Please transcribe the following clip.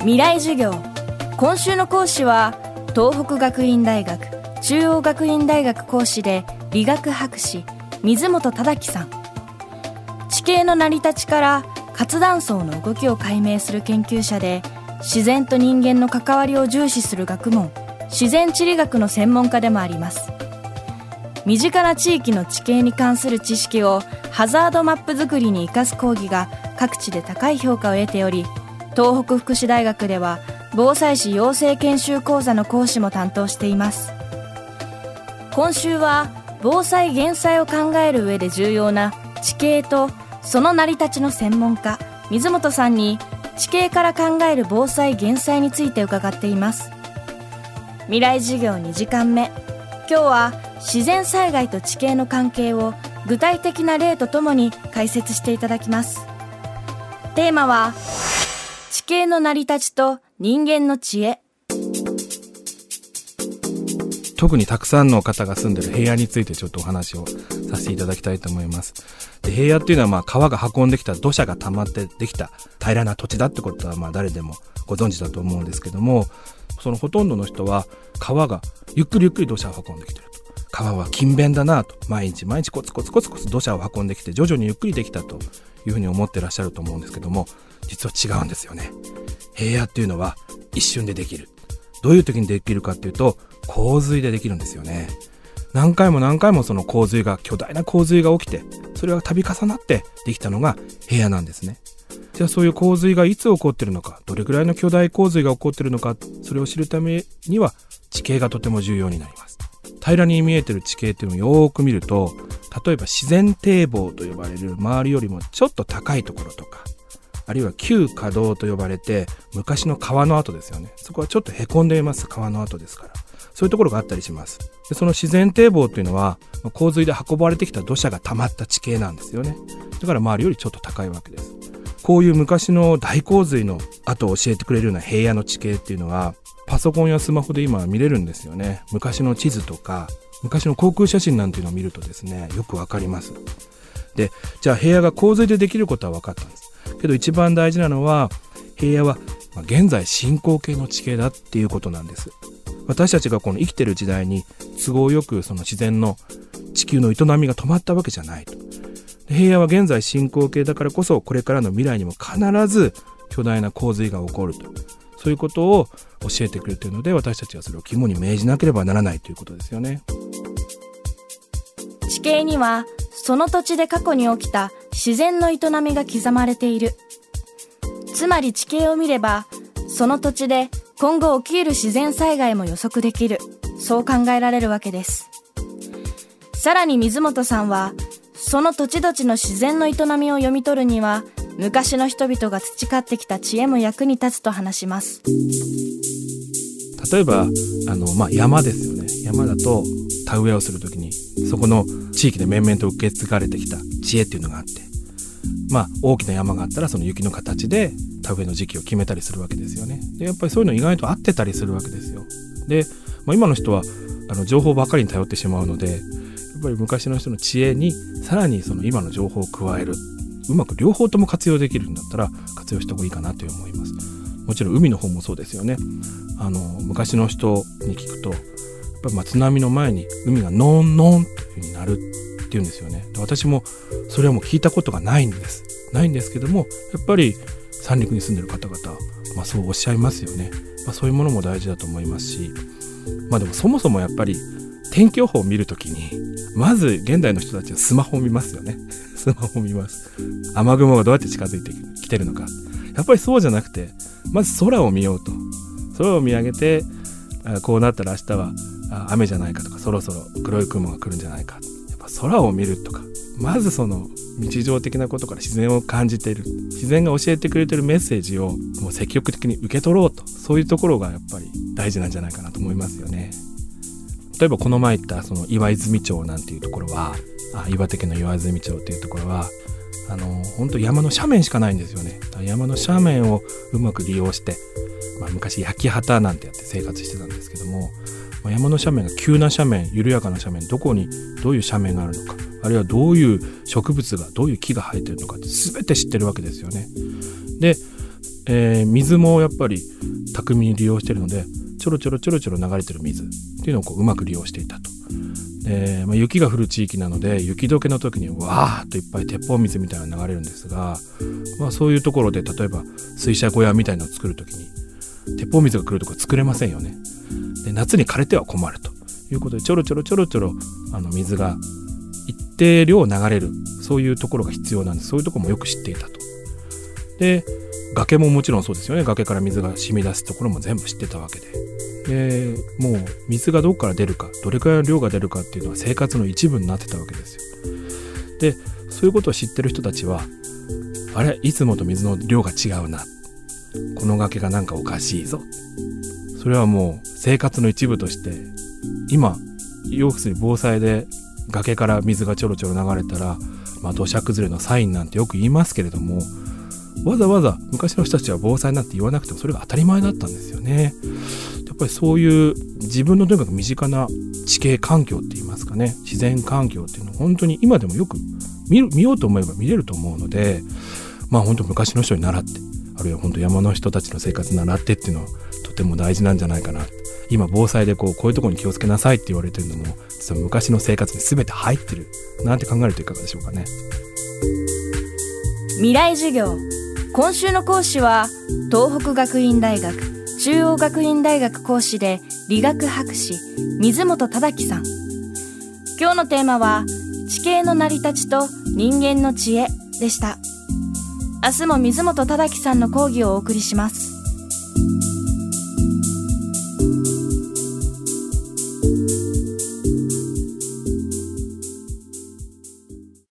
未来授業今週の講師は東北学院大学中央学院大学講師で理学博士水本忠樹さん。地形の成り立ちから活断層の動きを解明する研究者で自然と人間の関わりを重視する学問自然地理学の専門家でもあります。身近な地域の地形に関する知識をハザードマップ作りに生かす講義が各地で高い評価を得ており東北福祉大学では防災士養成研修講座の講師も担当しています。今週は防災減災を考える上で重要な地形とその成り立ちの専門家水本さんに地形から考える防災減災について伺っています。未来授業2時間目。今日は自然災害と地形の関係を具体的な例とともに解説していただきますテーマは地形の成り立ちと人間の知恵特にたくさんの方が住んでる平野についてちょっとお話をさせていただきたいと思います。で平野っていうのはまあ川が運んできた土砂が溜まってできた平らな土地だってことはまあ誰でもご存知だと思うんですけどもそのほとんどの人は川がゆっくりゆっくり土砂を運んできてる。川は勤勉だなと毎日毎日コツコツコツコツ土砂を運んできて徐々にゆっくりできたというふうに思ってらっしゃると思うんですけども実は違うんですよね。平野っていうのは一瞬でできる。どういう時にできるかっていうと洪水でできるんですよね。何回も何回もその洪水が巨大な洪水が起きてそれが度重なってできたのが平野なんですね。じゃあそういう洪水がいつ起こってるのかどれくらいの巨大洪水が起こってるのかそれを知るためには地形がとても重要になります。平らに見えてる地形っていうのをよーく見ると例えば自然堤防と呼ばれる周りよりもちょっと高いところとかあるいは旧河道と呼ばれて昔の川の跡ですよね。そこはちょっとへこんでいます川の跡ですから。そういうところがあったりします。でその自然堤防っていうのは洪水で運ばれてきた土砂が溜まった地形なんですよね。だから周りよりちょっと高いわけです。こういう昔の大洪水の後を教えてくれるような平野の地形っていうのはパソコンやスマホで今見れるんですよね。昔の地図とか昔の航空写真なんていうのを見るとですねよくわかります。でじゃあ平野が洪水でできることは分かったんです。けど一番大事なのは平野は現在進行形の地形だっていうことなんです。私たちがこの生きてる時代に都合よくその自然の地球の営みが止まったわけじゃないと。平野は現在進行形だからこそこれからの未来にも必ず巨大な洪水が起こると。そういうことを教えてくれているので私たちはそれを肝に銘じなければならないということですよね。地形にはその土地で過去に起きた自然の営みが刻まれている。つまり地形を見ればその土地で今後起きる自然災害も予測できる。そう考えられるわけです。さらに水本さんはその土地土地の自然の営みを読み取るには昔の人々が培ってきた知恵も役に立つと話します。例えばあの、まあ、山ですよね。山だと田植えをする時にそこの地域で面々と受け継がれてきた知恵っていうのがあってまあ大きな山があったらその雪の形で田植えの時期を決めたりするわけですよね。でやっぱりそういうの意外と合ってたりするわけですよ。で、まあ、今の人はあの情報ばかりに頼ってしまうのでぱり昔の人の知恵にさらにその今の情報を加える。うまく両方とも活用できるんだったら活用した方がいいかなと思います。もちろん海の方もそうですよね。あの昔の人に聞くとやっぱま津波の前に海がノンノンっていう風になるっていうんですよね。私もそれはもう聞いたことがないんです。ないんですけどもやっぱり三陸に住んでる方々、まあ、そうおっしゃいますよね、まあ、そういうものも大事だと思いますしまあでもそもそもやっぱり天気予報を見るときにまず現代の人たちはスマホを見ますよね。スマホを見ます。雨雲がどうやって近づいてきてるのか。やっぱりそうじゃなくてまず空を見ようと。空を見上げてこうなったら明日は雨じゃないかとかそろそろ黒い雲が来るんじゃないか。やっぱ空を見るとか。まずその日常的なことから自然を感じている。自然が教えてくれてるメッセージをもう積極的に受け取ろうと。そういうところがやっぱり大事なんじゃないかなと思いますよね。例えばこの前言ったその岩泉町なんていうところはあ岩手県の岩泉町っていうところはあの本当山の斜面しかないんですよね山の斜面をうまく利用して、まあ、昔焼き畑なんてやって生活してたんですけども、まあ、山の斜面が急な斜面緩やかな斜面どこにどういう斜面があるのかあるいはどういう植物がどういう木が生えてるのかって全て知ってるわけですよね。で、えー、水もやっぱり巧みに利用してるのでちょろちょろちょろちょろ流れてる水っていうのをこううまく利用していたと。でまあ、雪が降る地域なので雪解けの時にわーっといっぱい鉄砲水みたいなのが流れるんですが、まあ、そういうところで例えば水車小屋みたいのを作る時に鉄砲水が来るとこ作れませんよね。で夏に枯れては困るということでちょろちょろちょろちょろあの水が一定量流れるそういうところが必要なんですそういうとこもよく知っていたと。で崖ももちろんそうですよね。崖から水が染み出すところも全部知ってたわけで。でもう水がどこから出るかどれくらいの量が出るかっていうのは生活の一部になってたわけですよ。でそういうことを知ってる人たちはあれいつもと水の量が違うな。この崖がなんかおかしいぞ。それはもう生活の一部として今要するに防災で崖から水がちょろちょろ流れたら、まあ、土砂崩れのサインなんてよく言いますけれどもわざわざ昔の人たちは防災なんて言わなくてもそれが当たり前だったんですよね。やっぱりそういう自分のとにかく身近な地形環境って言いますかね。自然環境っていうのを本当に今でもよく見ようと思えば見れると思うのでまあ本当昔の人に習ってあるいは本当山の人たちの生活習ってっていうのはとても大事なんじゃないかな。今防災でこうこういうとこに気をつけなさいって言われてるのも実は昔の生活に全て入ってるなんて考えるといかがでしょうかね。未来授業。今週の講師は東北学院大学中央学院大学講師で理学博士水本忠樹さん。今日のテーマは地形の成り立ちと人間の知恵でした。明日も水本忠樹さんの講義をお送りします。